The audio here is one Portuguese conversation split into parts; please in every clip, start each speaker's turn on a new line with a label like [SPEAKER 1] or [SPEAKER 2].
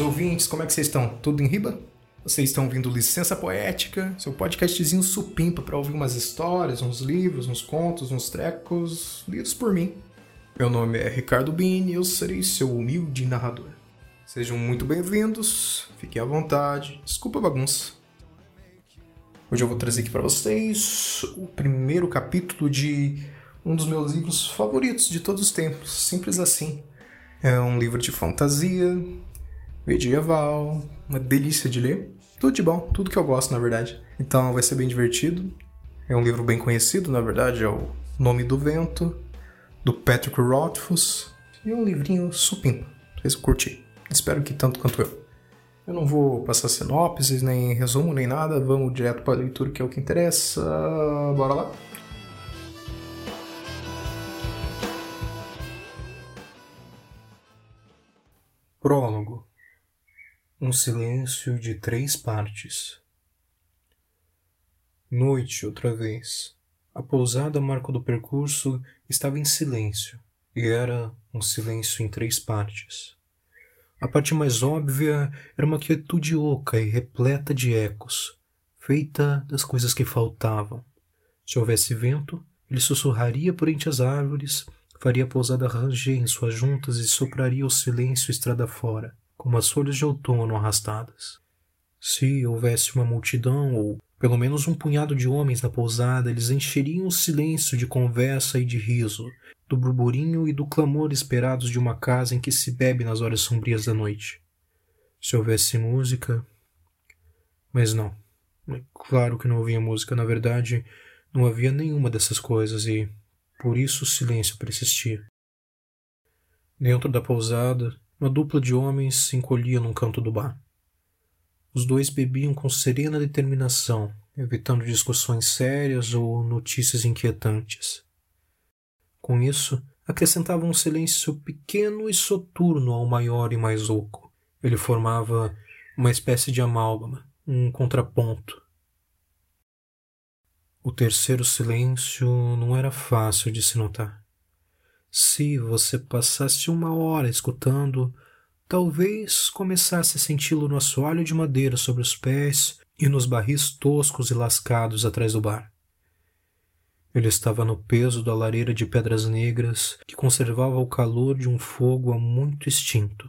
[SPEAKER 1] queridos ouvintes, como é que vocês estão? Tudo em riba? Vocês estão ouvindo Licença Poética, seu podcastzinho supimpa para ouvir umas histórias, uns livros, uns contos, uns trecos lidos por mim. Meu nome é Ricardo Bini e eu serei seu humilde narrador. Sejam muito bem-vindos, fiquem à vontade, desculpa a bagunça. Hoje eu vou trazer aqui para vocês o primeiro capítulo de um dos meus livros favoritos de todos os tempos, simples assim. É um livro de fantasia, medieval, uma delícia de ler. Tudo de bom, tudo que eu gosto, na verdade. Então vai ser bem divertido. É um livro bem conhecido, na verdade, é o Nome do Vento, do Patrick Rothfuss. E é um livrinho supimpa. Vocês curtir. Espero que tanto quanto eu. Eu não vou passar sinopses, nem resumo, nem nada. Vamos direto para a leitura, que é o que interessa. Bora lá? Prólogo Um silêncio de três partes. Noite outra vez. A pousada marco do percurso estava em silêncio, e era um silêncio em três partes. A parte mais óbvia era uma quietude oca e repleta de ecos, feita das coisas que faltavam. Se houvesse vento, ele sussurraria por entre as árvores faria a pousada ranger em suas juntas e sopraria o silêncio estrada fora, como as folhas de outono arrastadas. Se houvesse uma multidão, ou pelo menos um punhado de homens na pousada, eles encheriam o silêncio de conversa e de riso, do burburinho e do clamor esperados de uma casa em que se bebe nas horas sombrias da noite. Se houvesse música. Mas não. É claro que não havia música, na verdade, não havia nenhuma dessas coisas e por isso o silêncio persistia. Dentro da pousada, uma dupla de homens se encolhia num canto do bar. Os dois bebiam com serena determinação, evitando discussões sérias ou notícias inquietantes. Com isso, acrescentavam um silêncio pequeno e soturno ao maior e mais oco. Ele formava uma espécie de amálgama, um contraponto, o terceiro silêncio não era fácil de se notar. Se você passasse uma hora escutando, talvez começasse a senti-lo no assoalho de madeira sobre os pés e nos barris toscos e lascados atrás do bar. Ele estava no peso da lareira de pedras negras que conservava o calor de um fogo há muito extinto.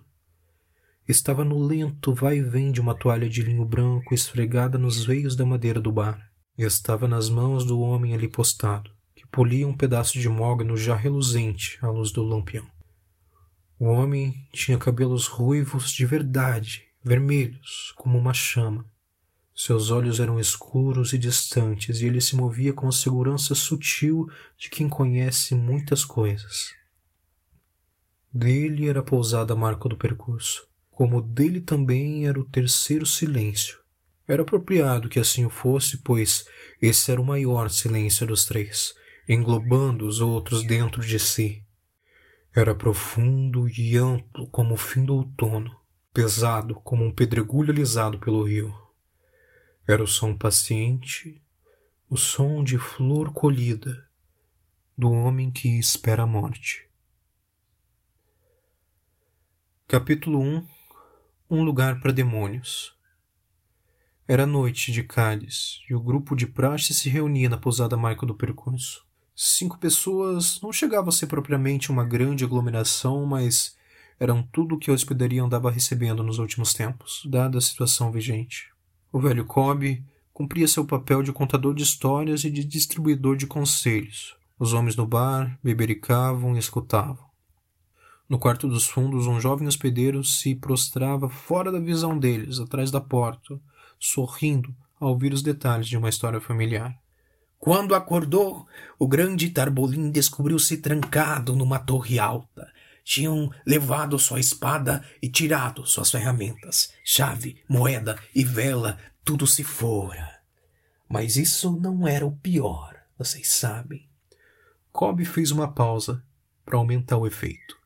[SPEAKER 1] Estava no lento vai e vem de uma toalha de linho branco esfregada nos veios da madeira do bar estava nas mãos do homem ali postado, polia um pedaço de mogno já reluzente à luz do lampião. O homem tinha cabelos ruivos de verdade, vermelhos, como uma chama. Seus olhos eram escuros e distantes, e ele se movia com a segurança sutil de quem conhece muitas coisas. Dele era a pousada marca do percurso, como dele também era o terceiro silêncio, era apropriado que assim o fosse, pois esse era o maior silêncio dos três, englobando os outros dentro de si. Era profundo e amplo como o fim do outono, pesado como um pedregulho alisado pelo rio. Era o som paciente, o som de flor colhida, do homem que espera a morte. Capítulo 1 Um lugar para demônios era noite de Cálice e o grupo de praxe se reunia na pousada marca do percurso. Cinco pessoas não chegava a ser propriamente uma grande aglomeração, mas eram tudo o que a hospedaria andava recebendo nos últimos tempos, dada a situação vigente. O velho Cobb cumpria seu papel de contador de histórias e de distribuidor de conselhos. Os homens no bar bebericavam e escutavam. No quarto dos fundos, um jovem hospedeiro se prostrava fora da visão deles, atrás da porta, sorrindo ao ouvir os detalhes de uma história familiar.
[SPEAKER 2] Quando acordou, o grande Tarbolim descobriu-se trancado numa torre alta. Tinham levado sua espada e tirado suas ferramentas, chave, moeda e vela, tudo se fora. Mas isso não era o pior, vocês sabem.
[SPEAKER 1] Cobb fez uma pausa para aumentar o efeito.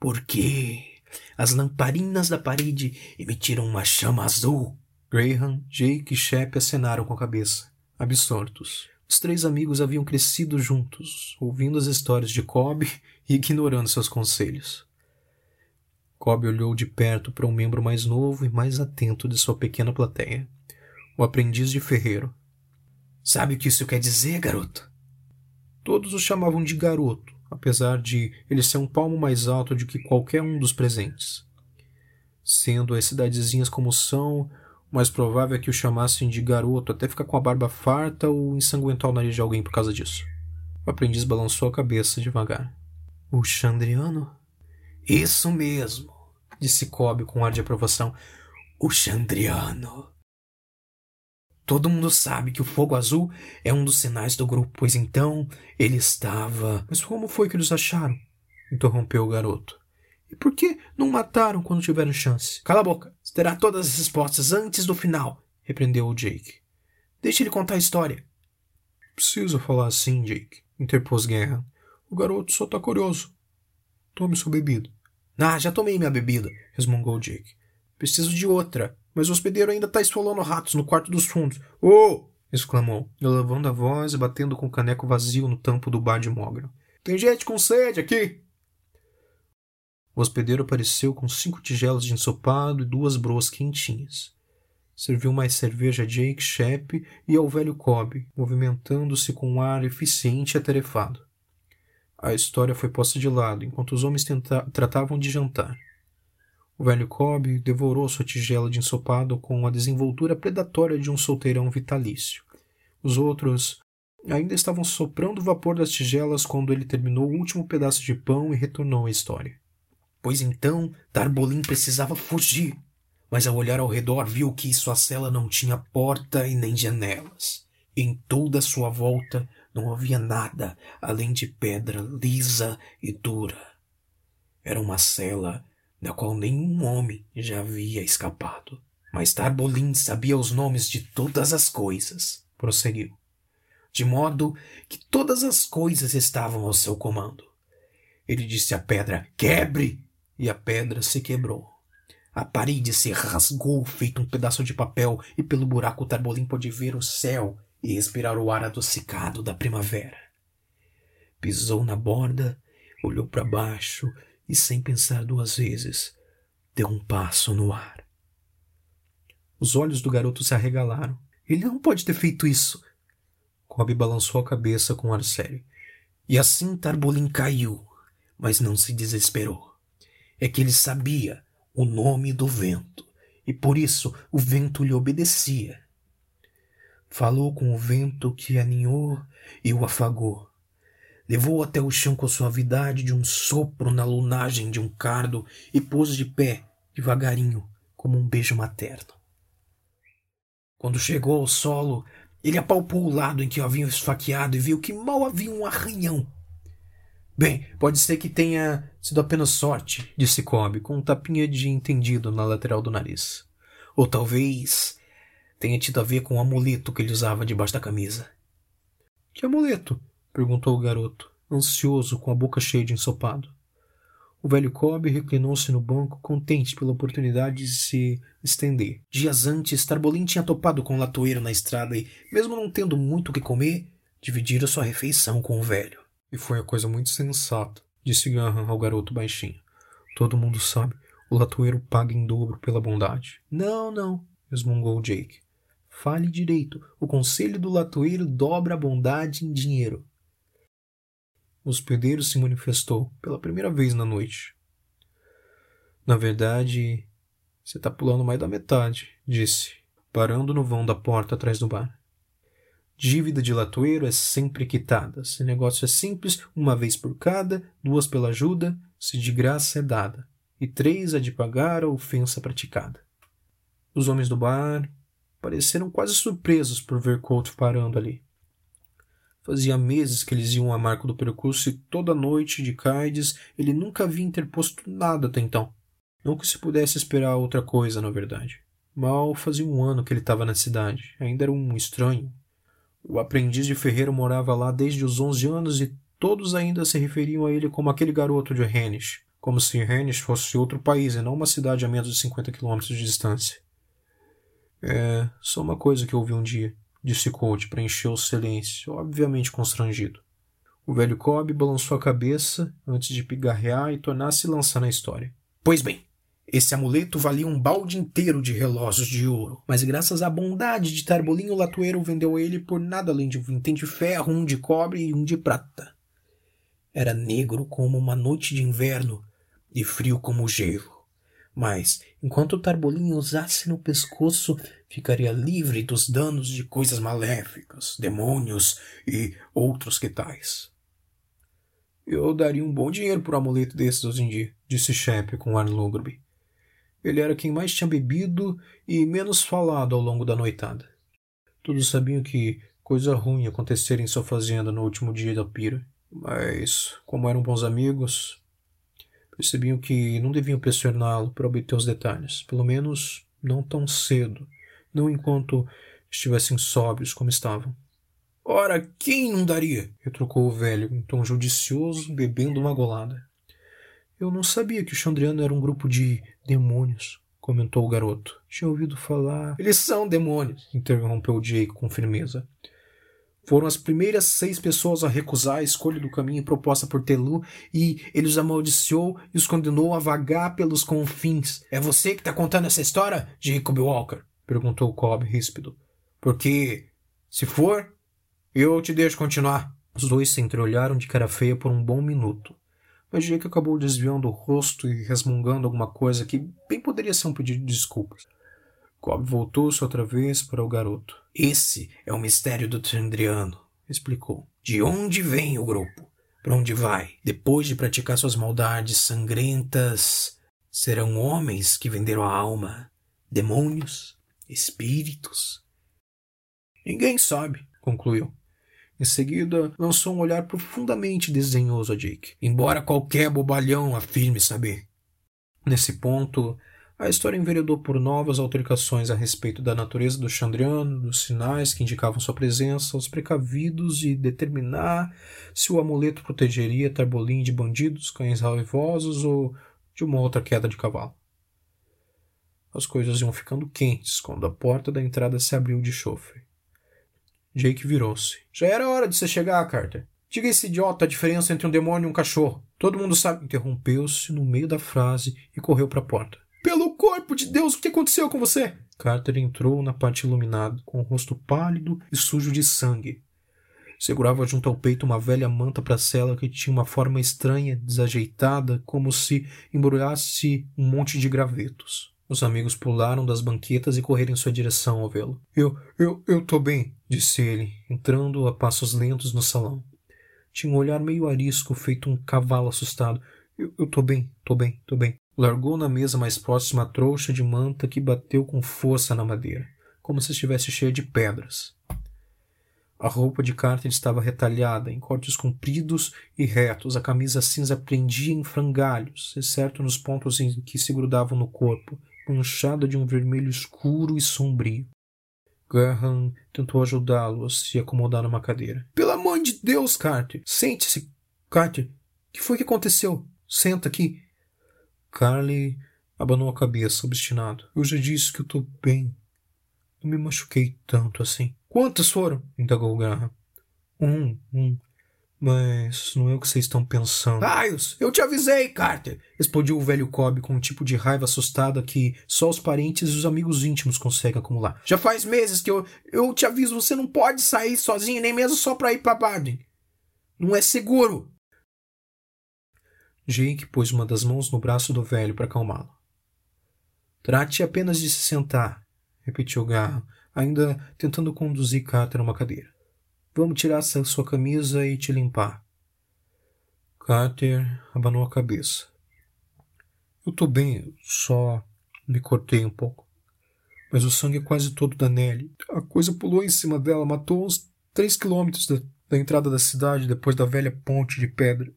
[SPEAKER 2] Por quê? As lamparinas da parede emitiram uma chama azul
[SPEAKER 1] Graham, Jake e Shep acenaram com a cabeça, absortos. Os três amigos haviam crescido juntos, ouvindo as histórias de Cobb e ignorando seus conselhos. Cobb olhou de perto para um membro mais novo e mais atento de sua pequena plateia. O aprendiz de ferreiro.
[SPEAKER 2] Sabe o que isso quer dizer, garoto?
[SPEAKER 1] Todos o chamavam de garoto, apesar de ele ser um palmo mais alto do que qualquer um dos presentes. Sendo as cidadezinhas como são, o mais provável é que o chamassem de garoto até ficar com a barba farta ou ensanguentar o nariz de alguém por causa disso. O aprendiz balançou a cabeça devagar.
[SPEAKER 2] O Chandriano? Isso mesmo, disse Cobb com ar de aprovação. O Chandriano. Todo mundo sabe que o fogo azul é um dos sinais do grupo, pois então ele estava.
[SPEAKER 1] Mas como foi que eles acharam? interrompeu o garoto. E por que não mataram quando tiveram chance?
[SPEAKER 2] Cala a boca. Terá todas as respostas antes do final, repreendeu o Jake. Deixe ele contar a história.
[SPEAKER 1] Precisa falar assim, Jake, interpôs Guerra. O garoto só tá curioso. Tome sua bebida.
[SPEAKER 2] Ah, já tomei minha bebida, resmungou Jake. Preciso de outra. Mas o hospedeiro ainda está esfolando ratos no quarto dos fundos. Oh! exclamou, elevando a voz e batendo com o caneco vazio no tampo do bar de Mogro. Tem gente com sede aqui!
[SPEAKER 1] O hospedeiro apareceu com cinco tigelas de ensopado e duas broas quentinhas. Serviu mais cerveja a Jake Shep e ao velho Cobb, movimentando-se com um ar eficiente e atarefado. A história foi posta de lado enquanto os homens tratavam de jantar. O velho Cobb devorou sua tigela de ensopado com a desenvoltura predatória de um solteirão vitalício. Os outros ainda estavam soprando o vapor das tigelas quando ele terminou o último pedaço de pão e retornou à história.
[SPEAKER 2] Pois então, Tarbolim precisava fugir, mas ao olhar ao redor viu que sua cela não tinha porta e nem janelas. Em toda sua volta não havia nada além de pedra lisa e dura. Era uma cela da qual nenhum homem já havia escapado. Mas Tarbolin sabia os nomes de todas as coisas, prosseguiu, de modo que todas as coisas estavam ao seu comando. Ele disse à pedra: Quebre! E a pedra se quebrou. A parede se rasgou, feito um pedaço de papel, e pelo buraco Tarbolin pôde ver o céu e respirar o ar adocicado da primavera. Pisou na borda, olhou para baixo e, sem pensar duas vezes, deu um passo no ar. Os olhos do garoto se arregalaram. Ele não pode ter feito isso. Cobb balançou a cabeça com ar sério. E assim Tarbolin caiu, mas não se desesperou. É que ele sabia o nome do vento, e por isso o vento lhe obedecia. Falou com o vento que aninhou e o afagou. Levou até o chão com a suavidade de um sopro na lunagem de um cardo e pôs de pé, devagarinho, como um beijo materno. Quando chegou ao solo, ele apalpou o lado em que o haviam esfaqueado e viu que mal havia um arranhão. Bem, pode ser que tenha sido apenas sorte, disse Cobb, com um tapinha de entendido na lateral do nariz. Ou talvez tenha tido a ver com o amuleto que ele usava debaixo da camisa.
[SPEAKER 1] Que amuleto? perguntou o garoto, ansioso, com a boca cheia de ensopado. O velho Cobb reclinou-se no banco, contente pela oportunidade de se estender.
[SPEAKER 2] Dias antes, Tarbolin tinha topado com o latoeiro na estrada e, mesmo não tendo muito o que comer, dividira sua refeição com o velho.
[SPEAKER 1] E foi a coisa muito sensata, disse Graham ao garoto baixinho. Todo mundo sabe, o latoeiro paga em dobro pela bondade.
[SPEAKER 2] Não, não, resmungou Jake. Fale direito. O conselho do latoeiro dobra a bondade em dinheiro.
[SPEAKER 1] O hospedeiro se manifestou pela primeira vez na noite. Na verdade, você está pulando mais da metade, disse, parando no vão da porta atrás do bar. Dívida de latoeiro é sempre quitada. Se negócio é simples, uma vez por cada, duas pela ajuda, se de graça é dada, e três é de pagar a ofensa praticada. Os homens do bar pareceram quase surpresos por ver Colt parando ali. Fazia meses que eles iam a marco do percurso e toda noite de Caides ele nunca havia interposto nada até então. Não que se pudesse esperar outra coisa, na verdade. Mal fazia um ano que ele estava na cidade. Ainda era um estranho. O aprendiz de ferreiro morava lá desde os onze anos e todos ainda se referiam a ele como aquele garoto de Rennes, como se Rennes fosse outro país e não uma cidade a menos de 50 quilômetros de distância. É só uma coisa que ouvi um dia disse Colt para encher o silêncio, obviamente constrangido. O velho Cobb balançou a cabeça antes de pigarrear e tornar-se lançar na história.
[SPEAKER 2] Pois bem, Esse amuleto valia um balde inteiro de relógios de ouro, mas graças à bondade de Tarbolinho, o latoeiro vendeu ele por nada além de um vintém de ferro, um de cobre e um de prata. Era negro como uma noite de inverno e frio como gelo. Mas, enquanto o Tarbolinho usasse no pescoço, ficaria livre dos danos de coisas maléficas, demônios e outros que tais. Eu daria um bom dinheiro por um amuleto desses hoje em dia, disse Shep com ar lúgubre. Ele era quem mais tinha bebido e menos falado ao longo da noitada. Todos sabiam que coisa ruim ia acontecer em sua fazenda no último dia da pira, mas, como eram bons amigos, percebiam que não deviam pressioná-lo para obter os detalhes, pelo menos não tão cedo, não enquanto estivessem sóbrios como estavam.
[SPEAKER 1] Ora, quem não daria? retrucou o velho, em tom judicioso, bebendo uma golada. Eu não sabia que o Chandriano era um grupo de demônios, comentou o garoto. Tinha ouvido falar.
[SPEAKER 2] Eles são demônios, interrompeu Jake com firmeza. Foram as primeiras seis pessoas a recusar a escolha do caminho proposta por Telu e ele os amaldiçoou e os condenou a vagar pelos confins. É você que está contando essa história, Jacob Walker? perguntou Cobb ríspido. Porque, se for, eu te deixo continuar.
[SPEAKER 1] Os dois se entreolharam de cara feia por um bom minuto. Mas Jake acabou desviando o rosto e resmungando alguma coisa que bem poderia ser um pedido de desculpas. Cobb voltou-se outra vez para o garoto.
[SPEAKER 2] Esse é o mistério do Tendriano, explicou. De onde vem o grupo? Para onde vai? Depois de praticar suas maldades sangrentas, serão homens que venderam a alma, demônios, espíritos. Ninguém sabe, concluiu. Em seguida, lançou um olhar profundamente desdenhoso a Jake, embora qualquer bobalhão afirme saber. Nesse ponto, a história enveredou por novas altercações a respeito da natureza do Chandriano, dos sinais que indicavam sua presença, os precavidos e determinar se o amuleto protegeria Tarbolim de bandidos, cães raivosos ou de uma outra queda de cavalo. As coisas iam ficando quentes quando a porta da entrada se abriu de chofre. Jake virou-se. Já era hora de você chegar, Carter. Diga a esse idiota a diferença entre um demônio e um cachorro. Todo mundo sabe. Interrompeu-se no meio da frase e correu para a porta. Pelo corpo de Deus, o que aconteceu com você? Carter entrou na parte iluminada, com o rosto pálido e sujo de sangue. Segurava junto ao peito uma velha manta para cela que tinha uma forma estranha, desajeitada, como se embrulhasse um monte de gravetos. Os amigos pularam das banquetas e correram em sua direção ao vê-lo. Eu, eu, eu tô bem, disse ele, entrando a passos lentos no salão. Tinha um olhar meio arisco, feito um cavalo assustado. Eu, eu tô bem, tô bem, tô bem. Largou na mesa mais próxima a trouxa de manta que bateu com força na madeira, como se estivesse cheia de pedras. A roupa de Carter estava retalhada, em cortes compridos e retos. A camisa cinza prendia em frangalhos, exceto nos pontos em que se grudavam no corpo, manchada de um vermelho escuro e sombrio. Graham tentou ajudá-lo a se acomodar numa cadeira. Pelo amor de Deus, Carter! Sente-se! Carter, o que foi que aconteceu? Senta aqui. Carly abanou a cabeça, obstinado. Eu já disse que eu estou bem. Não me machuquei tanto assim. Quantos foram? indagou Graham. Um, um. Mas não é o que vocês estão pensando. Raios! Eu te avisei, Carter! Explodiu o velho Cobb com um tipo de raiva assustada que só os parentes e os amigos íntimos conseguem acumular. Já faz meses que eu, eu te aviso, você não pode sair sozinho, nem mesmo só para ir para Barden. Não é seguro. Jake pôs uma das mãos no braço do velho para acalmá-lo. Trate apenas de se sentar, repetiu Garro, ainda tentando conduzir Carter a uma cadeira. Vamos tirar essa sua camisa e te limpar. Carter abanou a cabeça. Eu tô bem, só me cortei um pouco. Mas o sangue é quase todo da Nelly. A coisa pulou em cima dela, matou uns três quilômetros da, da entrada da cidade, depois da velha ponte de pedra.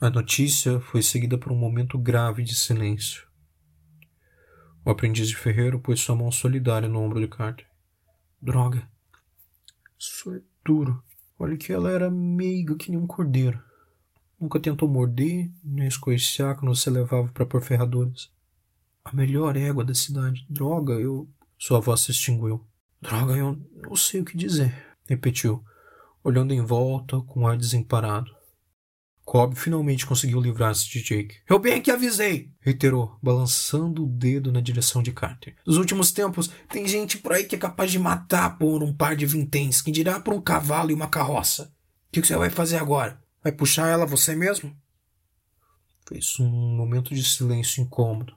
[SPEAKER 2] A notícia foi seguida por um momento grave de silêncio. O aprendiz de ferreiro pôs sua mão solidária no ombro de Carter. Droga, isso é duro. Olha que ela era meiga que nem um cordeiro. Nunca tentou morder, nem escoiciar quando você levava para pôr ferraduras. A melhor égua da cidade. Droga, eu. Sua voz se extinguiu. Droga, eu não sei o que dizer, repetiu, olhando em volta com ar desemparado.
[SPEAKER 1] Cobb finalmente conseguiu livrar-se de Jake.
[SPEAKER 2] Eu bem que avisei,
[SPEAKER 1] reiterou, balançando o dedo na direção de Carter.
[SPEAKER 2] Nos últimos tempos, tem gente por aí que é capaz de matar por um par de vinténs, que dirá por um cavalo e uma carroça. O que você vai fazer agora? Vai puxar ela você mesmo?
[SPEAKER 1] Fez um momento de silêncio incômodo.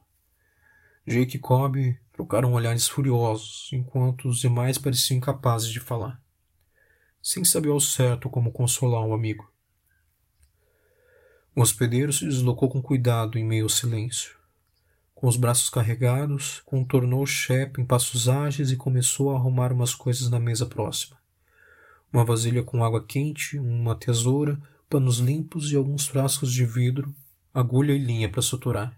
[SPEAKER 1] Jake e Cobb trocaram olhares furiosos, enquanto os demais pareciam incapazes de falar, sem saber ao certo como consolar um amigo. O hospedeiro se deslocou com cuidado em meio ao silêncio. Com os braços carregados, contornou Shep em passos ágeis e começou a arrumar umas coisas na mesa próxima. Uma vasilha com água quente, uma tesoura, panos limpos e alguns frascos de vidro, agulha e linha para suturar.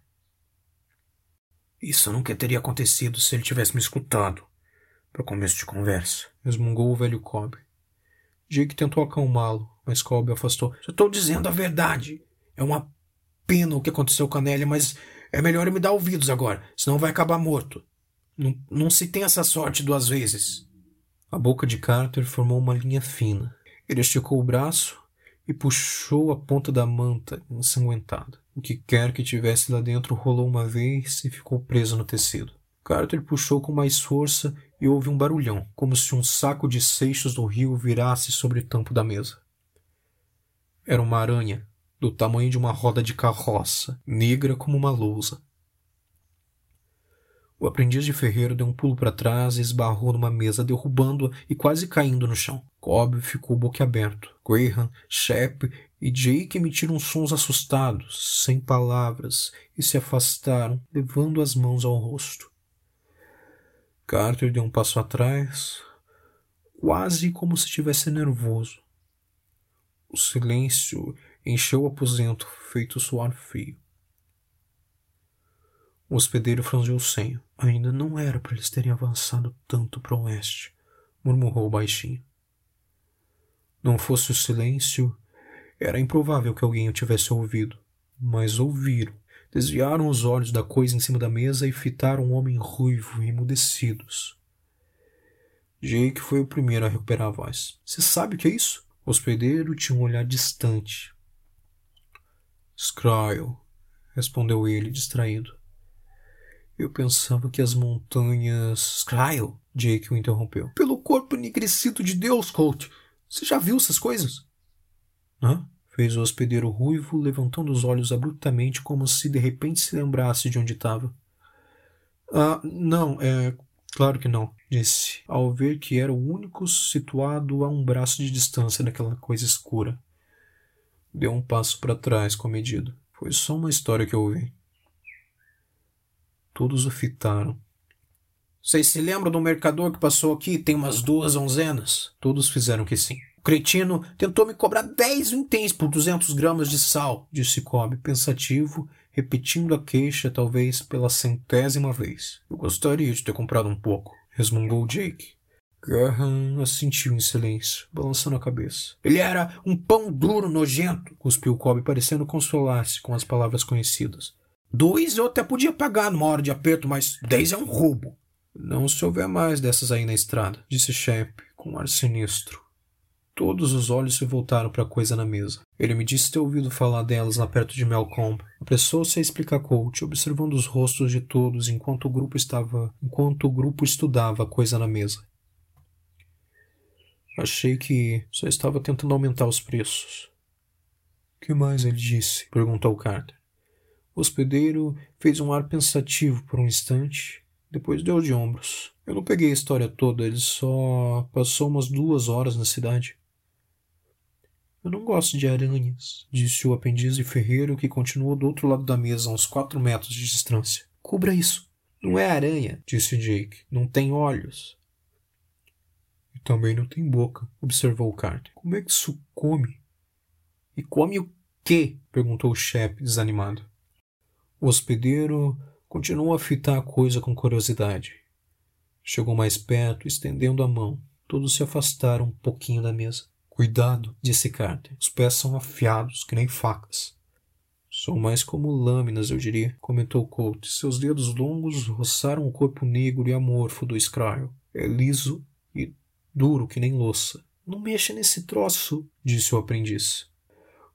[SPEAKER 2] Isso nunca teria acontecido se ele tivesse me escutado, para começo de conversa,
[SPEAKER 1] resmungou o velho Cobb. Jake tentou acalmá-lo, mas Cobb afastou.
[SPEAKER 2] Estou dizendo a verdade. É uma pena o que aconteceu com a Nélia, mas é melhor eu me dar ouvidos agora, senão vai acabar morto. Não, não se tem essa sorte duas vezes.
[SPEAKER 1] A boca de Carter formou uma linha fina. Ele esticou o braço e puxou a ponta da manta ensanguentada. O que quer que tivesse lá dentro rolou uma vez e ficou preso no tecido. Carter puxou com mais força e houve um barulhão, como se um saco de seixos do rio virasse sobre o tampo da mesa. Era uma aranha, do tamanho de uma roda de carroça, negra como uma lousa. O aprendiz de ferreiro deu um pulo para trás e esbarrou numa mesa, derrubando-a e quase caindo no chão. Cobb ficou boquiaberto. Graham, Shep e Jake emitiram sons assustados, sem palavras, e se afastaram, levando as mãos ao rosto. Carter deu um passo atrás, quase como se estivesse nervoso. O silêncio encheu o aposento, feito suar frio. O hospedeiro franziu o senho. Ainda não era para eles terem avançado tanto para o oeste, murmurou baixinho. Não fosse o silêncio, era improvável que alguém o tivesse ouvido. Mas ouviram. Desviaram os olhos da coisa em cima da mesa e fitaram um homem ruivo, emudecidos. Jake foi o primeiro a recuperar a voz. Você sabe o que é isso? O hospedeiro tinha um olhar distante, Scryle, respondeu ele, distraído. Eu pensava que as montanhas.
[SPEAKER 2] Scryle,
[SPEAKER 1] Jake o interrompeu.
[SPEAKER 2] Pelo corpo enegrecido de Deus, Colt. Você já viu essas coisas?
[SPEAKER 1] Hã? Fez o hospedeiro ruivo, levantando os olhos abruptamente, como se de repente se lembrasse de onde estava. Ah, não, é. Claro que não, disse, ao ver que era o único situado a um braço de distância daquela coisa escura. Deu um passo para trás com a medida. Foi só uma história que eu ouvi. Todos o fitaram.
[SPEAKER 2] Vocês se lembram do mercador que passou aqui tem umas duas onzenas?
[SPEAKER 1] Todos fizeram que sim.
[SPEAKER 2] O cretino tentou me cobrar dez vinténs por duzentos gramas de sal,
[SPEAKER 1] disse Cobb, pensativo, repetindo a queixa talvez pela centésima vez.
[SPEAKER 2] Eu gostaria de ter comprado um pouco, resmungou Jake.
[SPEAKER 1] Graham assentiu em silêncio, balançando a cabeça.
[SPEAKER 2] Ele era um pão duro nojento,
[SPEAKER 1] cuspiu Cobb, parecendo consolar-se com as palavras conhecidas.
[SPEAKER 2] Dois eu até podia pagar numa hora de aperto, mas dez é um roubo.
[SPEAKER 1] Não se houver mais dessas aí na estrada, disse Shep, com um ar sinistro. Todos os olhos se voltaram para a coisa na mesa. Ele me disse ter ouvido falar delas lá perto de Melcombe. Apressou-se a explicar Colt, observando os rostos de todos enquanto o grupo estava, enquanto o grupo estudava a coisa na mesa. Achei que só estava tentando aumentar os preços. Que mais ele disse? perguntou Carter. O hospedeiro fez um ar pensativo por um instante, depois deu de ombros. Eu não peguei a história toda, ele só passou umas duas horas na cidade. Eu não gosto de aranhas, disse o aprendiz de ferreiro que continuou do outro lado da mesa, a uns quatro metros de distância.
[SPEAKER 2] Cubra isso. Não é aranha, disse Jake. Não tem olhos.
[SPEAKER 1] Também não tem boca, observou Carter. Como é que isso come?
[SPEAKER 2] E come o quê?
[SPEAKER 1] perguntou o Shep, desanimado. O hospedeiro continuou a fitar a coisa com curiosidade. Chegou mais perto, estendendo a mão. Todos se afastaram um pouquinho da mesa. Cuidado, disse Carter. Os pés são afiados, que nem facas. São mais como lâminas, eu diria, comentou Colt. Seus dedos longos roçaram o corpo negro e amorfo do Scryle. É liso e duro que nem louça.
[SPEAKER 2] Não mexa nesse troço,
[SPEAKER 1] disse o aprendiz.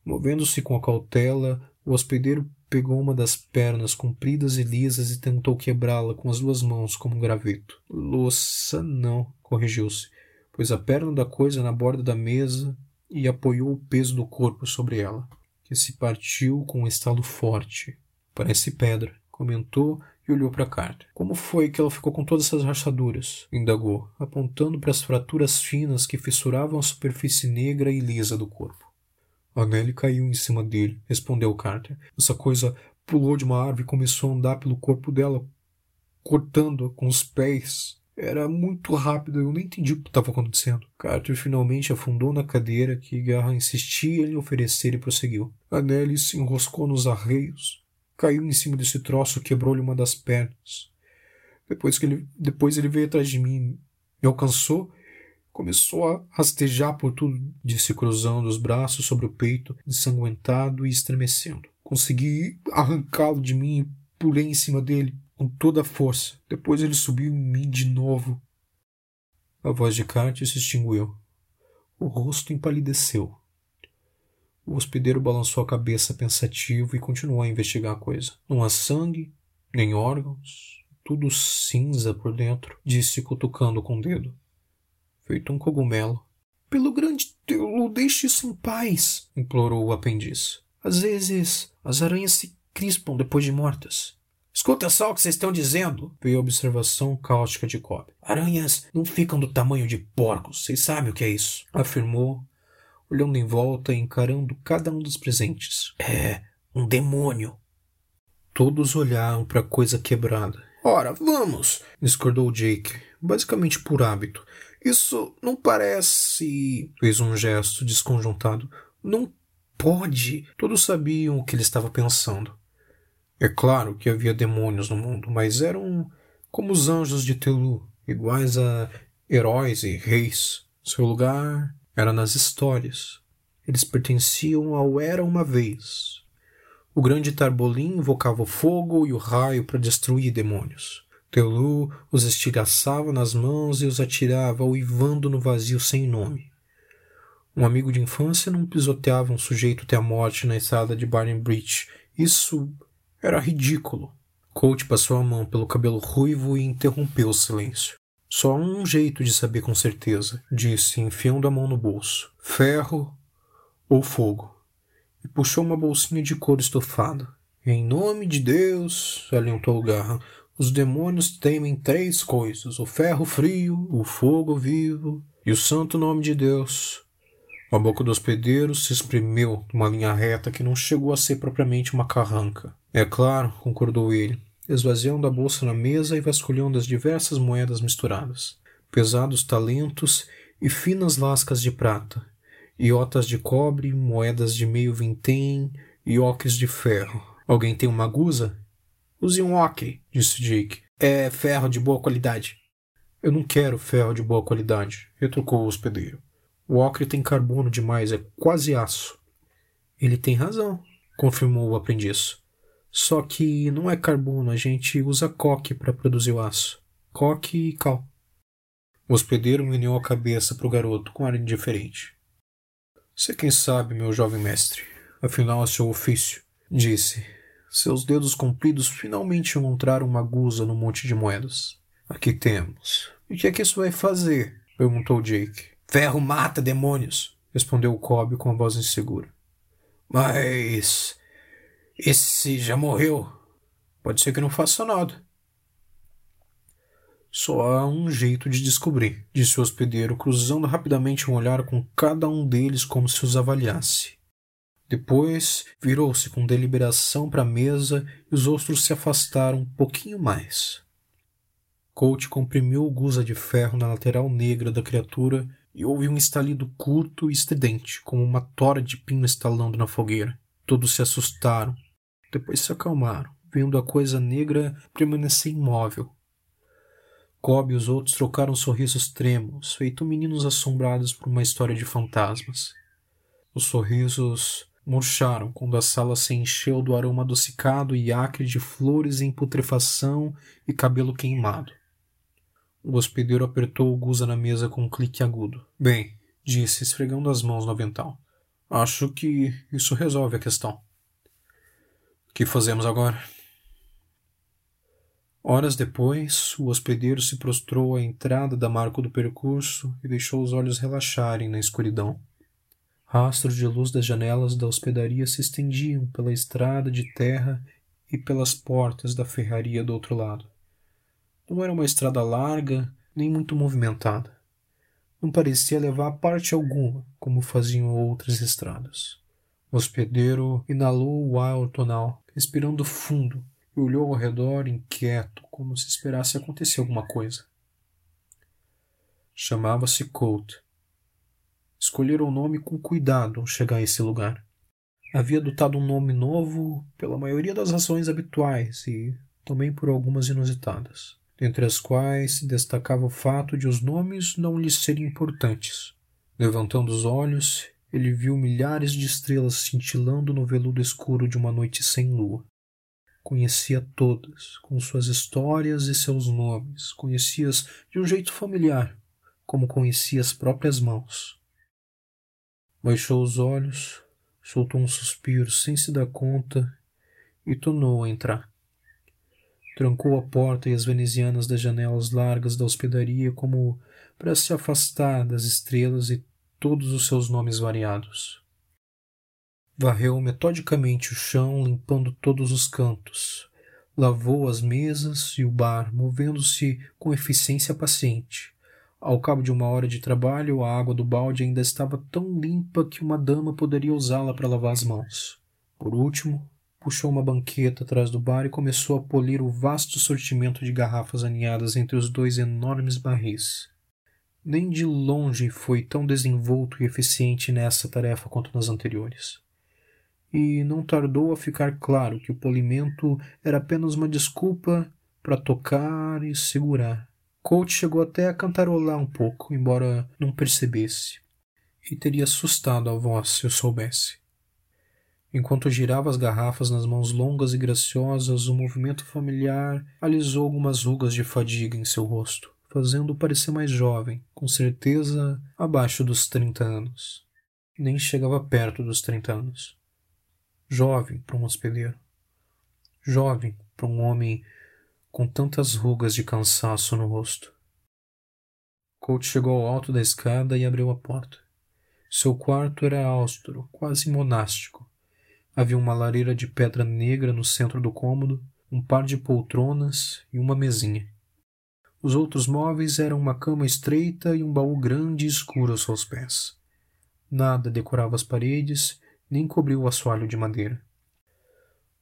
[SPEAKER 1] Movendo-se com cautela, o hospedeiro pegou uma das pernas compridas e lisas e tentou quebrá-la com as duas mãos como um graveto. Louça não, corrigiu-se, pôs a perna da coisa na borda da mesa e apoiou o peso do corpo sobre ela, que se partiu com um estalo forte. Parece pedra, comentou e olhou para a carta. Como foi que ela ficou com todas essas rachaduras? indagou, apontando para as fraturas finas que fissuravam a superfície negra e lisa do corpo. A Nelly caiu em cima dele, respondeu Carter. Essa coisa pulou de uma árvore e começou a andar pelo corpo dela, cortando-a com os pés. Era muito rápido, eu nem entendi o que estava acontecendo. Carter finalmente afundou na cadeira que Garra insistia em oferecer e prosseguiu. A Nelly se enroscou nos arreios, caiu em cima desse troço, quebrou-lhe uma das pernas. Depois que ele, depois ele veio atrás de mim, me alcançou, começou a rastejar por tudo, disse cruzando os braços sobre o peito, ensanguentado e estremecendo. Consegui arrancá-lo de mim e pulei em cima dele com toda a força. Depois ele subiu em mim de novo. A voz de Carter se extinguiu. O rosto empalideceu. O hospedeiro balançou a cabeça pensativo e continuou a investigar a coisa. Não há sangue, nem órgãos, tudo cinza por dentro, disse cutucando com o dedo. Feito um cogumelo. Pelo grande Deus, deixe isso em paz, implorou o aprendiz. Às vezes as aranhas se crispam depois de mortas. Escuta só o que vocês estão dizendo, veio a observação cáustica de Cobb. Aranhas não ficam do tamanho de porcos, vocês sabem o que é isso, afirmou, olhando em volta e encarando cada um dos presentes. É um demônio. Todos olharam para a coisa quebrada. Ora, vamos, discordou Jake, basicamente por hábito. Isso não parece. fez um gesto desconjuntado. Não pode. Todos sabiam o que ele estava pensando. É claro que havia demônios no mundo, mas eram como os anjos de Telu, iguais a heróis e reis. Seu lugar era nas histórias. Eles pertenciam ao Era uma Vez. O grande Tarbolim invocava o fogo e o raio para destruir demônios. Telu os estilhaçava nas mãos e os atirava uivando no vazio sem nome. Um amigo de infância não pisoteava um sujeito até a morte na estrada de Barney Bridge. Isso era ridículo. Coach passou a mão pelo cabelo ruivo e interrompeu o silêncio. Só há um jeito de saber com certeza, disse, enfiando a mão no bolso: ferro ou fogo. E puxou uma bolsinha de couro estofado. Em nome de Deus, alientou Garra, os demônios temem três coisas: o ferro frio, o fogo vivo e o santo nome de Deus. A boca do hospedeiro se espremeu numa linha reta que não chegou a ser propriamente uma carranca. É claro, concordou ele, esvaziando a bolsa na mesa e vasculhando as diversas moedas misturadas, pesados talentos e finas lascas de prata, iotas de cobre, moedas de meio vintém e ocres de ferro. Alguém tem uma aguza? Use um ocre, disse Jake. É ferro de boa qualidade. Eu não quero ferro de boa qualidade, retrucou o hospedeiro. O ocre tem carbono demais, é quase aço. Ele tem razão, confirmou o aprendiz. Só que não é carbono, a gente usa coque para produzir o aço. Coque e cal. O hospedeiro meneou a cabeça para o garoto com ar indiferente. Você quem sabe, meu jovem mestre. Afinal é seu ofício, disse. Seus dedos compridos finalmente encontraram uma guza no monte de moedas. Aqui temos. O que é que isso vai fazer? perguntou Jake. Ferro mata demônios, respondeu Cobb com a voz insegura. Mas esse já morreu. Pode ser que não faça nada. Só há um jeito de descobrir, disse o hospedeiro, cruzando rapidamente um olhar com cada um deles como se os avaliasse. Depois virou-se com deliberação para a mesa e os outros se afastaram um pouquinho mais. Colt comprimiu o guza de ferro na lateral negra da criatura e houve um estalido curto e estridente, como uma tora de pino estalando na fogueira. Todos se assustaram, depois se acalmaram, vendo a coisa negra permanecer imóvel. Cobb e os outros trocaram sorrisos trêmulos, feito meninos assombrados por uma história de fantasmas. Os sorrisos murcharam quando a sala se encheu do aroma adocicado e acre de flores em putrefação e cabelo queimado. O hospedeiro apertou o guza na mesa com um clique agudo. Bem, disse, esfregando as mãos no avental. Acho que isso resolve a questão. O que fazemos agora? Horas depois, o hospedeiro se prostrou à entrada da marca do percurso e deixou os olhos relaxarem na escuridão. Rastros de luz das janelas da hospedaria se estendiam pela estrada de terra e pelas portas da ferraria do outro lado. Não era uma estrada larga nem muito movimentada. Não parecia levar parte alguma, como faziam outras estradas. O hospedeiro inalou o ar outonal, respirando fundo, e olhou ao redor inquieto, como se esperasse acontecer alguma coisa. Chamava-se Colt. Escolheram o nome com cuidado ao chegar a esse lugar. Havia adotado um nome novo pela maioria das razões habituais e também por algumas inusitadas entre as quais se destacava o fato de os nomes não lhe serem importantes. Levantando os olhos, ele viu milhares de estrelas cintilando no veludo escuro de uma noite sem lua. Conhecia todas, com suas histórias e seus nomes, conhecia-as de um jeito familiar, como conhecia as próprias mãos. Baixou os olhos, soltou um suspiro sem se dar conta e tornou a entrar. Trancou a porta e as venezianas das janelas largas da hospedaria como para se afastar das estrelas e todos os seus nomes variados. Varreu metodicamente o chão, limpando todos os cantos. Lavou as mesas e o bar, movendo-se com eficiência paciente. Ao cabo de uma hora de trabalho, a água do balde ainda estava tão limpa que uma dama poderia usá-la para lavar as mãos. Por último, puxou uma banqueta atrás do bar e começou a polir o vasto sortimento de garrafas aninhadas entre os dois enormes barris. Nem de longe foi tão desenvolto e eficiente nessa tarefa quanto nas anteriores. E não tardou a ficar claro que o polimento era apenas uma desculpa para tocar e segurar. Colt chegou até a cantarolar um pouco, embora não percebesse, e teria assustado a voz se eu soubesse. Enquanto girava as garrafas nas mãos longas e graciosas, o movimento familiar alisou algumas rugas de fadiga em seu rosto, fazendo-o parecer mais jovem, com certeza abaixo dos trinta anos. Nem chegava perto dos trinta anos. Jovem para um hospedeiro. Jovem para um homem com tantas rugas de cansaço no rosto. Colt chegou ao alto da escada e abriu a porta. Seu quarto era austro, quase monástico Havia uma lareira de pedra negra no centro do cômodo, um par de poltronas e uma mesinha. Os outros móveis eram uma cama estreita e um baú grande e escuro aos seus pés. Nada decorava as paredes, nem cobriu o assoalho de madeira.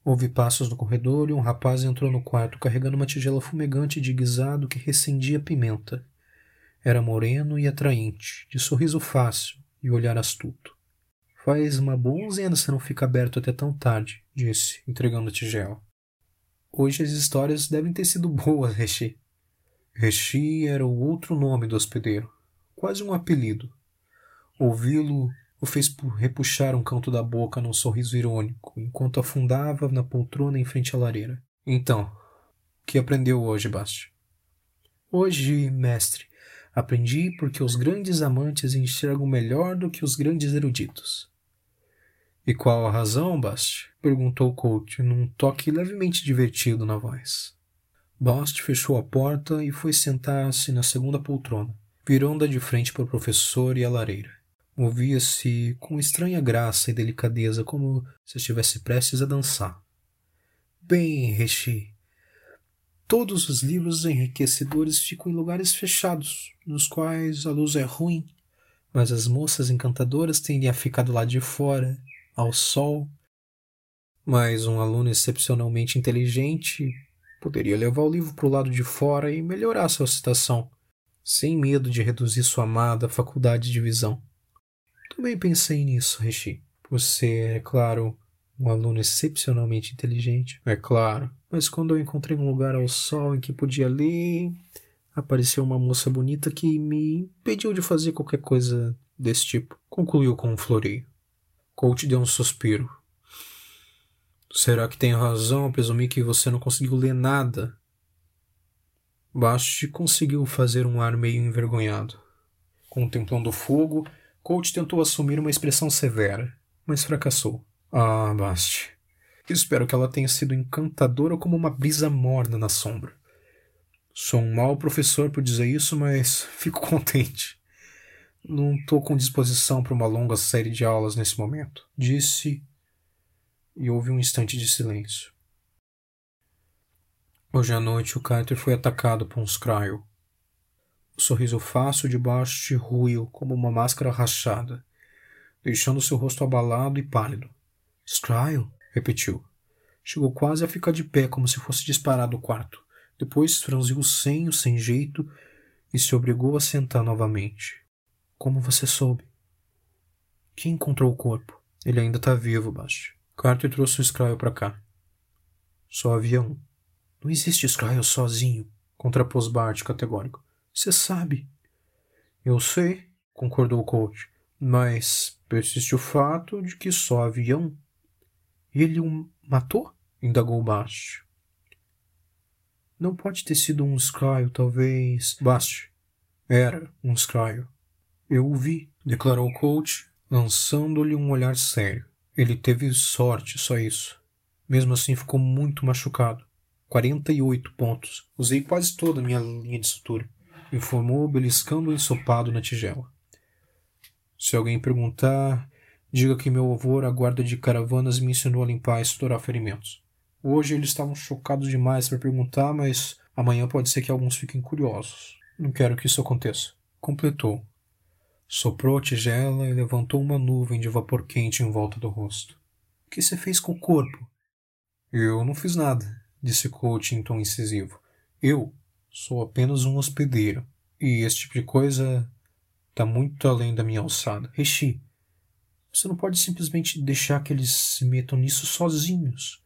[SPEAKER 1] Houve passos no corredor e um rapaz entrou no quarto carregando uma tigela fumegante de guisado que recendia pimenta. Era moreno e atraente, de sorriso fácil e olhar astuto. Faz uma boa onzena se não fica aberto até tão tarde, disse, entregando a tigela. Hoje as histórias devem ter sido boas, Rechi. Rechi era o outro nome do hospedeiro, quase um apelido. Ouvi-lo o fez repuxar um canto da boca num sorriso irônico, enquanto afundava na poltrona em frente à lareira. Então, o que aprendeu hoje, Basti? Hoje, mestre, aprendi porque os grandes amantes enxergam melhor do que os grandes eruditos. E qual a razão, Bast? perguntou Colt, num toque levemente divertido na voz. Bast fechou a porta e foi sentar-se na segunda poltrona, virando-a de frente para o professor e a lareira. Movia-se com estranha graça e delicadeza, como se estivesse prestes a dançar. Bem, Rechi, todos os livros enriquecedores ficam em lugares fechados, nos quais a luz é ruim, mas as moças encantadoras tendem a ficar do lado de fora ao sol. Mas um aluno excepcionalmente inteligente poderia levar o livro para o lado de fora e melhorar sua citação, sem medo de reduzir sua amada faculdade de visão. Também pensei nisso, Rishi. Você é, claro, um aluno excepcionalmente inteligente, é claro. Mas quando eu encontrei um lugar ao sol em que podia ler, apareceu uma moça bonita que me impediu de fazer qualquer coisa desse tipo. Concluiu com um floreio. Coach deu um suspiro. Será que tenho razão ao presumir que você não conseguiu ler nada? Basti conseguiu fazer um ar meio envergonhado. Contemplando o fogo, Coach tentou assumir uma expressão severa, mas fracassou. Ah, Bast. Espero que ela tenha sido encantadora como uma brisa morna na sombra. Sou um mau professor por dizer isso, mas fico contente. Não estou com disposição para uma longa série de aulas nesse momento, disse, e houve um instante de silêncio. Hoje à noite o Carter foi atacado por um Scryo. O sorriso fácil de baixo ruiu como uma máscara rachada, deixando seu rosto abalado e pálido. Scryo? repetiu. Chegou quase a ficar de pé como se fosse disparar do quarto. Depois franziu o senho sem jeito e se obrigou a sentar novamente. Como você soube? Quem encontrou o corpo? Ele ainda está vivo, Bast. Carter trouxe o Scryo para cá. Só havia um. Não existe Scryo sozinho, contrapôs Bart categórico. Você sabe. Eu sei, concordou o coach, mas persiste o fato de que só havia um. Ele o matou? indagou Bast. Não pode ter sido um Scryo, talvez. Bast. Era um Scryo. Eu o vi, declarou o coach, lançando-lhe um olhar sério. Ele teve sorte, só isso. Mesmo assim, ficou muito machucado. 48 pontos. Usei quase toda a minha linha de sutura, informou, beliscando o ensopado na tigela. Se alguém perguntar, diga que meu avô era guarda de caravanas me ensinou a limpar e estourar ferimentos. Hoje eles estavam chocados demais para perguntar, mas amanhã pode ser que alguns fiquem curiosos. Não quero que isso aconteça. Completou, Soprou a tigela e levantou uma nuvem de vapor quente em volta do rosto. O que você fez com o corpo? Eu não fiz nada, disse Coach em tom incisivo. Eu sou apenas um hospedeiro. E esse tipo de coisa está muito além da minha alçada. Rishi, você não pode simplesmente deixar que eles se metam nisso sozinhos.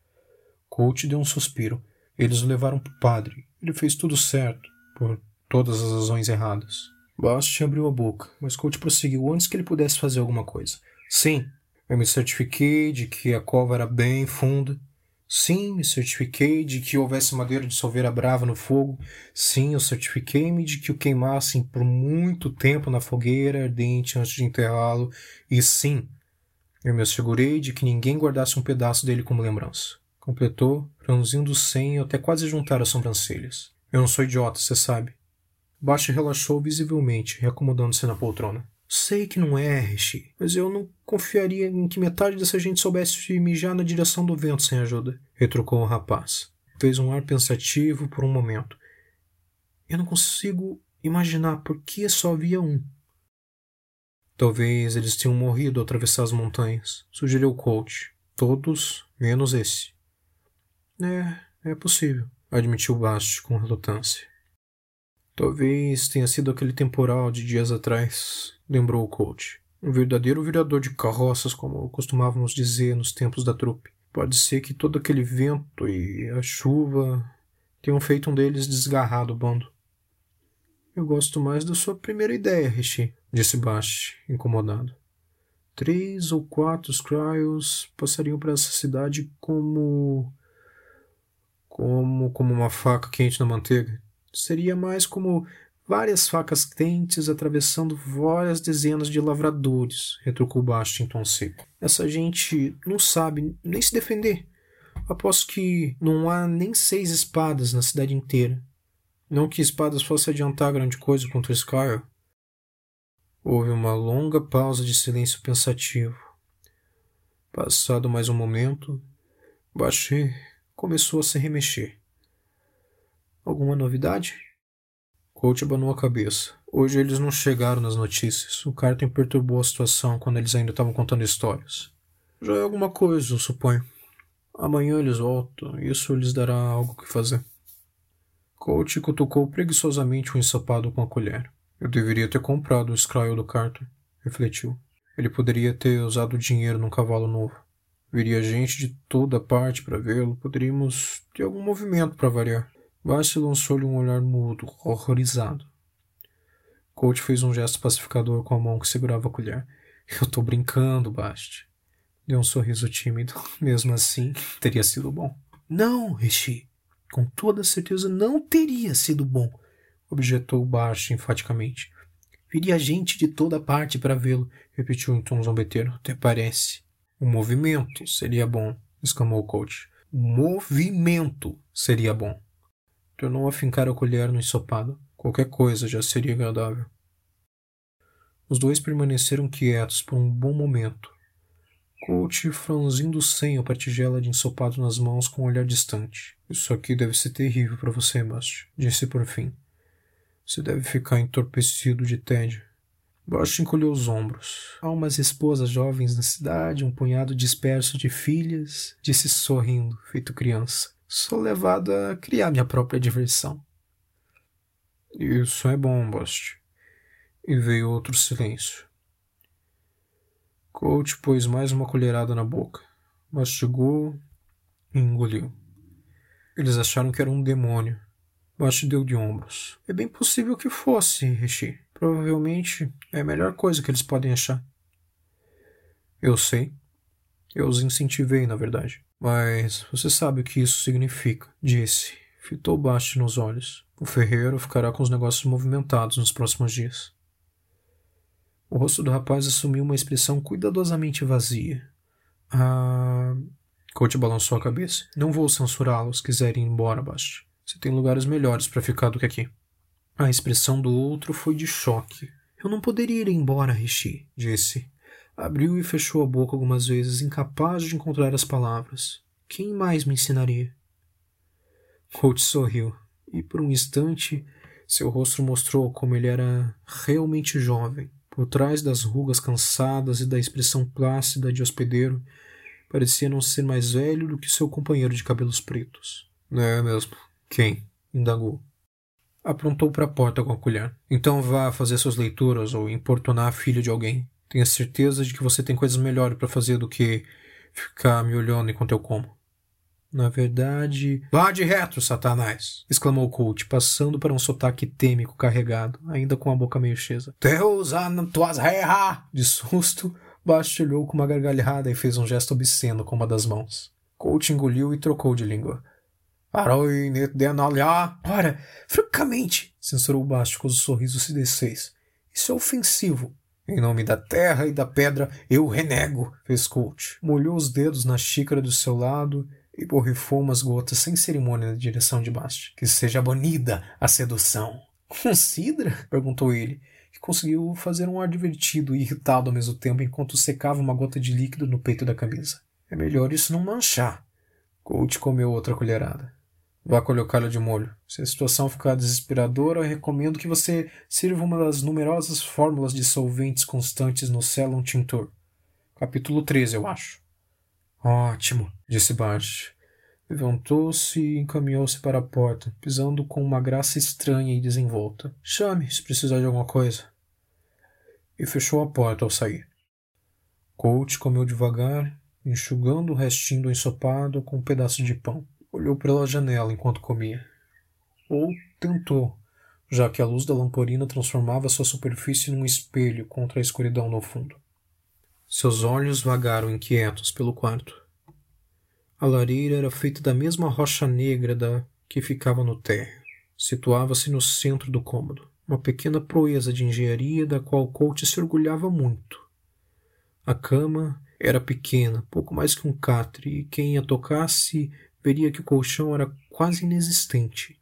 [SPEAKER 1] Coach deu um suspiro. Eles o levaram para o padre. Ele fez tudo certo, por todas as razões erradas. Bast abriu a boca, mas Colt prosseguiu antes que ele pudesse fazer alguma coisa. Sim, eu me certifiquei de que a cova era bem funda. Sim, me certifiquei de que houvesse madeira de solveira brava no fogo. Sim, eu certifiquei-me de que o queimassem por muito tempo na fogueira ardente antes de enterrá-lo. E sim, eu me assegurei de que ninguém guardasse um pedaço dele como lembrança. Completou, franzindo o senho até quase juntar as sobrancelhas. Eu não sou idiota, você sabe. Bast relaxou visivelmente, reacomodando-se na poltrona. Sei que não é, Rishi, mas eu não confiaria em que metade dessa gente soubesse mijar na direção do vento sem ajuda, retrucou o rapaz. Fez um ar pensativo por um momento. Eu não consigo imaginar por que só havia um. Talvez eles tenham morrido ao atravessar as montanhas, sugeriu Colt. Todos, menos esse. É, é possível, admitiu Bast com relutância. Talvez tenha sido aquele temporal de dias atrás, lembrou o coach. Um verdadeiro virador de carroças, como costumávamos dizer nos tempos da trupe. Pode ser que todo aquele vento e a chuva tenham feito um deles desgarrar do bando. Eu gosto mais da sua primeira ideia, Rishi, disse Bast, incomodado. Três ou quatro Skryos passariam para essa cidade como. como. como uma faca quente na manteiga. Seria mais como várias facas quentes atravessando várias dezenas de lavradores, retrucou Baixo em tom seco. Essa gente não sabe nem se defender. Aposto que não há nem seis espadas na cidade inteira. Não que espadas fosse adiantar grande coisa contra Skyr. Houve uma longa pausa de silêncio pensativo. Passado mais um momento, Bachê começou a se remexer. Alguma novidade? Coach abanou a cabeça. Hoje eles não chegaram nas notícias. O Carter perturbou a situação quando eles ainda estavam contando histórias. Já é alguma coisa, eu suponho. Amanhã eles voltam, isso lhes dará algo que fazer. Coach cutucou preguiçosamente o um ensopado com a colher. Eu deveria ter comprado o Scryo do Carter, refletiu. Ele poderia ter usado o dinheiro num cavalo novo. Viria gente de toda parte para vê-lo, poderíamos ter algum movimento para variar. Bast lançou-lhe um olhar mudo, horrorizado. Coach fez um gesto pacificador com a mão que segurava a colher. Eu tô brincando, Bast. Deu um sorriso tímido. Mesmo assim, teria sido bom. Não, Rishi. Com toda certeza não teria sido bom, objetou Bast enfaticamente. Viria gente de toda parte para vê-lo, repetiu em tom zombeteiro. Até parece. O movimento seria bom, exclamou o coach. O movimento seria bom. Tornou a fincar a colher no ensopado. Qualquer coisa já seria agradável. Os dois permaneceram quietos por um bom momento. Coach franzindo o senho para a tigela de ensopado nas mãos com um olhar distante. Isso aqui deve ser terrível para você, Bast, disse por fim. Você deve ficar entorpecido de tédio. Bast encolheu os ombros. Há umas esposas jovens na cidade, um punhado disperso de filhas, disse sorrindo, feito criança. Sou levado a criar minha própria diversão. Isso é bom, Bast. E veio outro silêncio. Coach pôs mais uma colherada na boca, mastigou e engoliu. Eles acharam que era um demônio. Bast deu de ombros. É bem possível que fosse, Rishi. Provavelmente é a melhor coisa que eles podem achar. Eu sei. Eu os incentivei, na verdade. Mas você sabe o que isso significa, disse. Fitou Bast nos olhos. O ferreiro ficará com os negócios movimentados nos próximos dias. O rosto do rapaz assumiu uma expressão cuidadosamente vazia. Ah. Coach balançou a cabeça. Não vou censurá-los, quiserem ir embora, Bast. Você tem lugares melhores para ficar do que aqui. A expressão do outro foi de choque. Eu não poderia ir embora, Rishi, disse. Abriu e fechou a boca algumas vezes, incapaz de encontrar as palavras. Quem mais me ensinaria? Coach sorriu, e por um instante seu rosto mostrou como ele era realmente jovem. Por trás das rugas cansadas e da expressão plácida de hospedeiro, parecia não ser mais velho do que seu companheiro de cabelos pretos. É mesmo. Quem? indagou. Aprontou para a porta com a colher. Então vá fazer suas leituras ou importunar a filha de alguém. Tenha certeza de que você tem coisas melhores para fazer do que ficar me olhando enquanto eu como. Na verdade. Vá de reto, Satanás! exclamou Colt, passando para um sotaque têmico carregado, ainda com a boca meio chesa. Deus tuas reha! De susto, Bast olhou com uma gargalhada e fez um gesto obsceno com uma das mãos. Colt engoliu e trocou de língua. Aroi olhar. Ora, francamente, censurou Bast com o sorriso se desfez. Isso é ofensivo. Em nome da terra e da pedra, eu renego, fez Colt. Molhou os dedos na xícara do seu lado e borrifou umas gotas sem cerimônia na direção de Bast. Que seja banida a sedução. Considera? perguntou ele, que conseguiu fazer um ar divertido e irritado ao mesmo tempo enquanto secava uma gota de líquido no peito da camisa. É melhor isso não manchar. Colt comeu outra colherada. Vá colocá-la de molho. Se a situação ficar desesperadora, recomendo que você sirva uma das numerosas fórmulas de solventes constantes no Cellon Tintor. Capítulo 13, eu acho. Ótimo, disse Bart. Levantou-se e encaminhou-se para a porta, pisando com uma graça estranha e desenvolta. Chame, se precisar de alguma coisa. E fechou a porta ao sair. Colt comeu devagar, enxugando o restinho do ensopado com um pedaço de pão. Olhou pela janela enquanto comia. Ou tentou, já que a luz da lamparina transformava sua superfície num espelho contra a escuridão no fundo. Seus olhos vagaram inquietos pelo quarto. A lareira era feita da mesma rocha negra da que ficava no térreo. Situava-se no centro do cômodo, uma pequena proeza de engenharia da qual Colt se orgulhava muito. A cama era pequena, pouco mais que um catre, e quem a tocasse veria que o colchão era quase inexistente.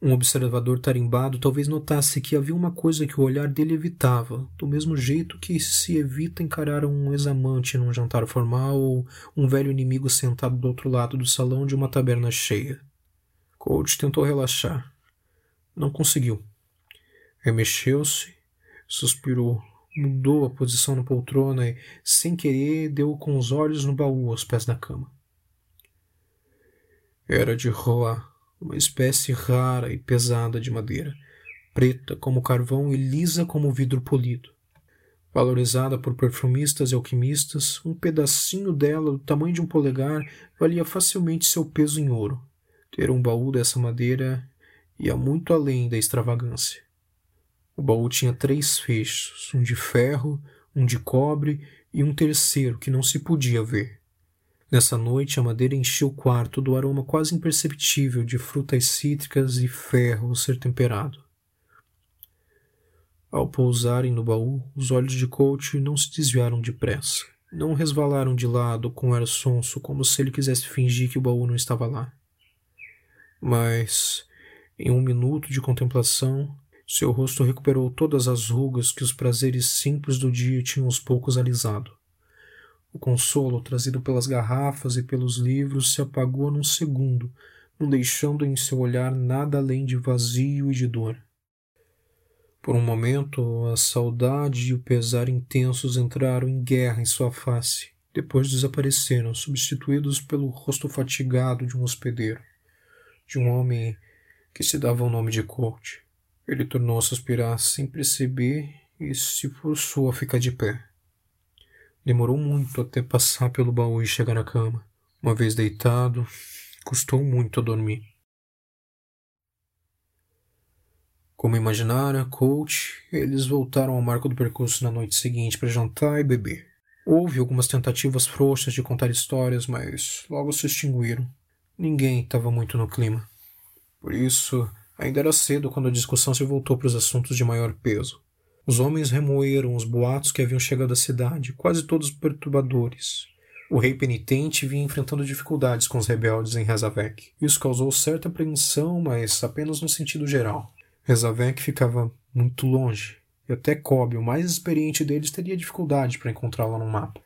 [SPEAKER 1] Um observador tarimbado talvez notasse que havia uma coisa que o olhar dele evitava, do mesmo jeito que se evita encarar um ex-amante num jantar formal ou um velho inimigo sentado do outro lado do salão de uma taberna cheia. Colt tentou relaxar. Não conseguiu. Remexeu-se, suspirou, mudou a posição na poltrona e, sem querer, deu com os olhos no baú aos pés da cama. Era de Roa uma espécie rara e pesada de madeira, preta como carvão e lisa como vidro polido. Valorizada por perfumistas e alquimistas, um pedacinho dela, do tamanho de um polegar, valia facilmente seu peso em ouro. Ter um baú dessa madeira ia muito além da extravagância. O baú tinha três fechos, um de ferro, um de cobre e um terceiro que não se podia ver. Nessa noite, a madeira encheu o quarto do aroma quase imperceptível de frutas cítricas e ferro ser temperado. Ao pousarem no baú, os olhos de Coach não se desviaram depressa. Não resvalaram de lado com ar sonso, como se ele quisesse fingir que o baú não estava lá. Mas, em um minuto de contemplação, seu rosto recuperou todas as rugas que os prazeres simples do dia tinham aos poucos alisado. O consolo trazido pelas garrafas e pelos livros se apagou num segundo, não deixando em seu olhar nada além de vazio e de dor. Por um momento, a saudade e o pesar intensos entraram em guerra em sua face. Depois desapareceram, substituídos pelo rosto fatigado de um hospedeiro, de um homem que se dava o nome de Colt. Ele tornou a suspirar sem perceber e se forçou a ficar de pé. Demorou muito até passar pelo baú e chegar na cama. Uma vez deitado, custou muito a dormir. Como imaginara, coach, eles voltaram ao marco do percurso na noite seguinte para jantar e beber. Houve algumas tentativas frouxas de contar histórias, mas logo se extinguiram. Ninguém estava muito no clima. Por isso, ainda era cedo quando a discussão se voltou para os assuntos de maior peso. Os homens remoeram os boatos que haviam chegado à cidade, quase todos perturbadores. O rei penitente vinha enfrentando dificuldades com os rebeldes em Rezavec. Isso causou certa apreensão, mas apenas no sentido geral. Rezavec ficava muito longe, e até Cobb, o mais experiente deles, teria dificuldade para encontrá-la no mapa.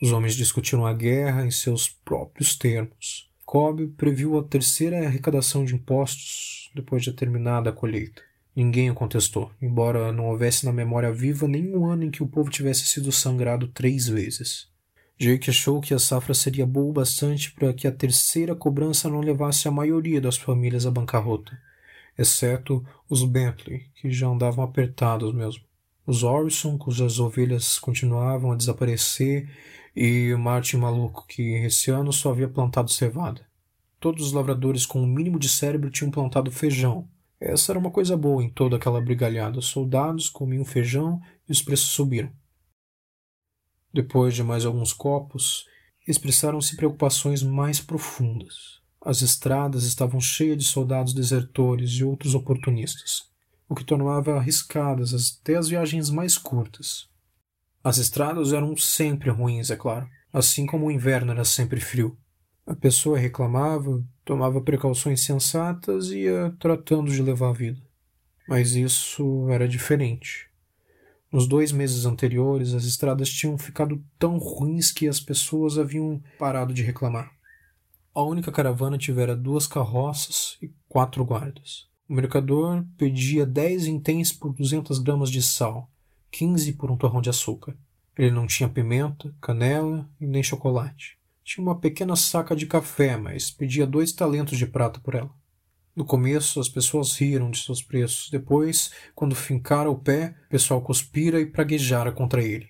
[SPEAKER 1] Os homens discutiram a guerra em seus próprios termos. Cobb previu a terceira arrecadação de impostos depois de terminada a colheita. Ninguém o contestou, embora não houvesse na memória viva nenhum ano em que o povo tivesse sido sangrado três vezes. Jake achou que a safra seria boa o bastante para que a terceira cobrança não levasse a maioria das famílias à bancarrota exceto os Bentley, que já andavam apertados mesmo. Os Orson, cujas ovelhas continuavam a desaparecer, e o Martin maluco, que esse ano só havia plantado cevada. Todos os lavradores com o um mínimo de cérebro tinham plantado feijão. Essa era uma coisa boa em toda aquela brigalhada. Os soldados comiam feijão e os preços subiram. Depois de mais alguns copos, expressaram-se preocupações mais profundas. As estradas estavam cheias de soldados desertores e outros oportunistas, o que tornava arriscadas até as viagens mais curtas. As estradas eram sempre ruins, é claro, assim como o inverno era sempre frio. A pessoa reclamava, tomava precauções sensatas e ia tratando de levar a vida. Mas isso era diferente. Nos dois meses anteriores, as estradas tinham ficado tão ruins que as pessoas haviam parado de reclamar. A única caravana tivera duas carroças e quatro guardas. O mercador pedia dez intens por duzentas gramas de sal, quinze por um torrão de açúcar. Ele não tinha pimenta, canela e nem chocolate. Tinha uma pequena saca de café, mas pedia dois talentos de prata por ela. No começo, as pessoas riram de seus preços. Depois, quando fincara o pé, o pessoal cuspira e praguejara contra ele.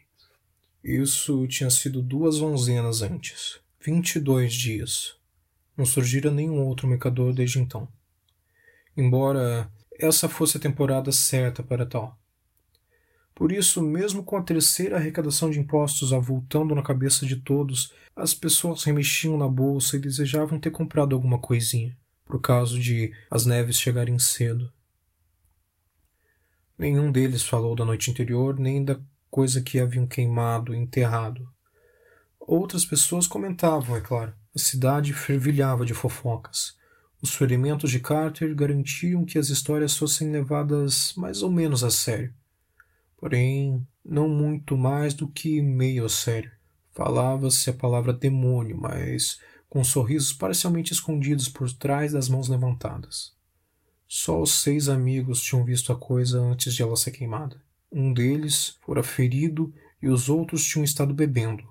[SPEAKER 1] Isso tinha sido duas onzenas antes. Vinte e dois dias. Não surgira nenhum outro mercador desde então. Embora essa fosse a temporada certa para tal. Por isso, mesmo com a terceira arrecadação de impostos avultando na cabeça de todos, as pessoas remexiam na bolsa e desejavam ter comprado alguma coisinha, por causa de as neves chegarem cedo. Nenhum deles falou da noite anterior, nem da coisa que haviam queimado e enterrado. Outras pessoas comentavam, é claro. A cidade fervilhava de fofocas. Os ferimentos de Carter garantiam que as histórias fossem levadas mais ou menos a sério. Porém, não muito mais do que meio sério. Falava-se a palavra demônio, mas com sorrisos parcialmente escondidos por trás das mãos levantadas. Só os seis amigos tinham visto a coisa antes de ela ser queimada. Um deles fora ferido e os outros tinham estado bebendo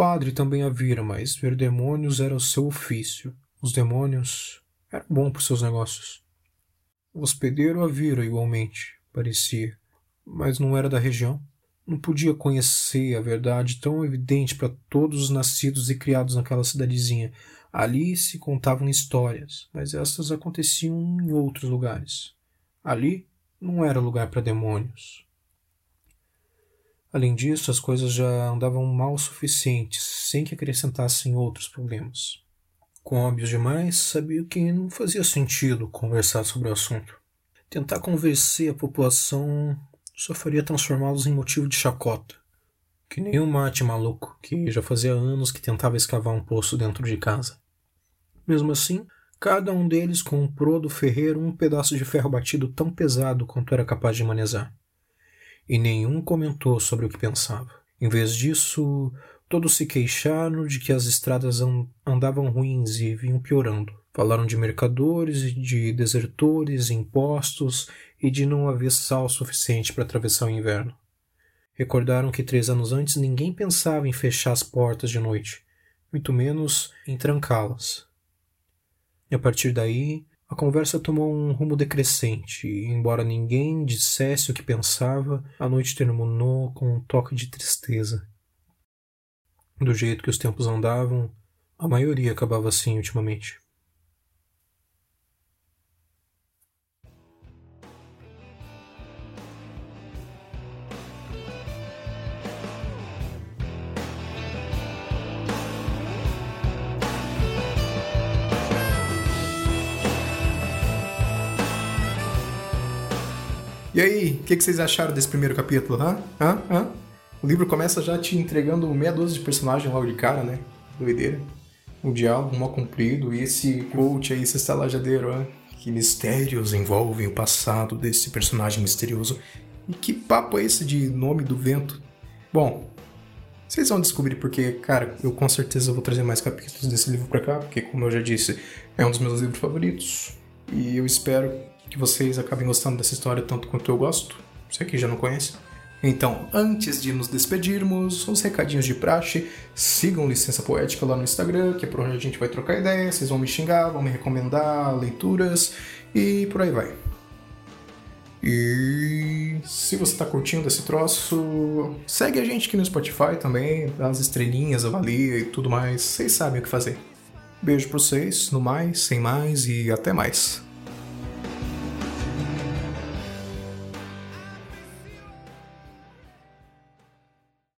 [SPEAKER 1] padre também a vira, mas ver demônios era o seu ofício. Os demônios eram bom para seus negócios. O hospedeiro a vira igualmente, parecia, mas não era da região. Não podia conhecer a verdade tão evidente para todos os nascidos e criados naquela cidadezinha. Ali se contavam histórias, mas estas aconteciam em outros lugares. Ali não era lugar para demônios. Além disso, as coisas já andavam mal suficientes, sem que acrescentassem outros problemas. Com óbvios demais, sabia que não fazia sentido conversar sobre o assunto. Tentar convencer a população só faria transformá-los em motivo de chacota. Que nem o mate maluco, que já fazia anos que tentava escavar um poço dentro de casa. Mesmo assim, cada um deles comprou do ferreiro um pedaço de ferro batido tão pesado quanto era capaz de manejar. E nenhum comentou sobre o que pensava. Em vez disso, todos se queixaram de que as estradas andavam ruins e vinham piorando. Falaram de mercadores, de desertores, impostos e de não haver sal suficiente para atravessar o inverno. Recordaram que três anos antes ninguém pensava em fechar as portas de noite, muito menos em trancá-las. E a partir daí, a conversa tomou um rumo decrescente, e embora ninguém dissesse o que pensava, a noite terminou com um toque de tristeza. Do jeito que os tempos andavam, a maioria acabava assim ultimamente.
[SPEAKER 3] E aí, o que, que, vocês acharam desse primeiro capítulo? Hã? Hã? Hã? O livro começa já te entregando meia dúzia de personagens logo de cara, né? Doideira. Um diálogo mal comprido e esse coach aí, esse estalajadeiro, né? Que mistérios envolvem o passado desse personagem misterioso. E que papo é esse de nome do vento? Bom, vocês vão descobrir porque, cara, eu com certeza vou trazer mais capítulos desse livro pra cá, porque, como eu já disse, é um dos meus livros favoritos. E eu espero que vocês acabem gostando dessa história tanto quanto eu gosto. Você aqui já não conhece. Então, antes de nos despedirmos, os recadinhos de praxe. Sigam Licença Poética lá no Instagram, que é por onde a gente vai trocar ideias. Vocês vão me xingar, vão me recomendar leituras e por aí vai. E se você está curtindo esse troço, segue a gente aqui no Spotify também, dá as estrelinhas, avalia e tudo mais. Vocês sabem o que fazer. Beijo pra vocês, no mais, sem mais e até mais.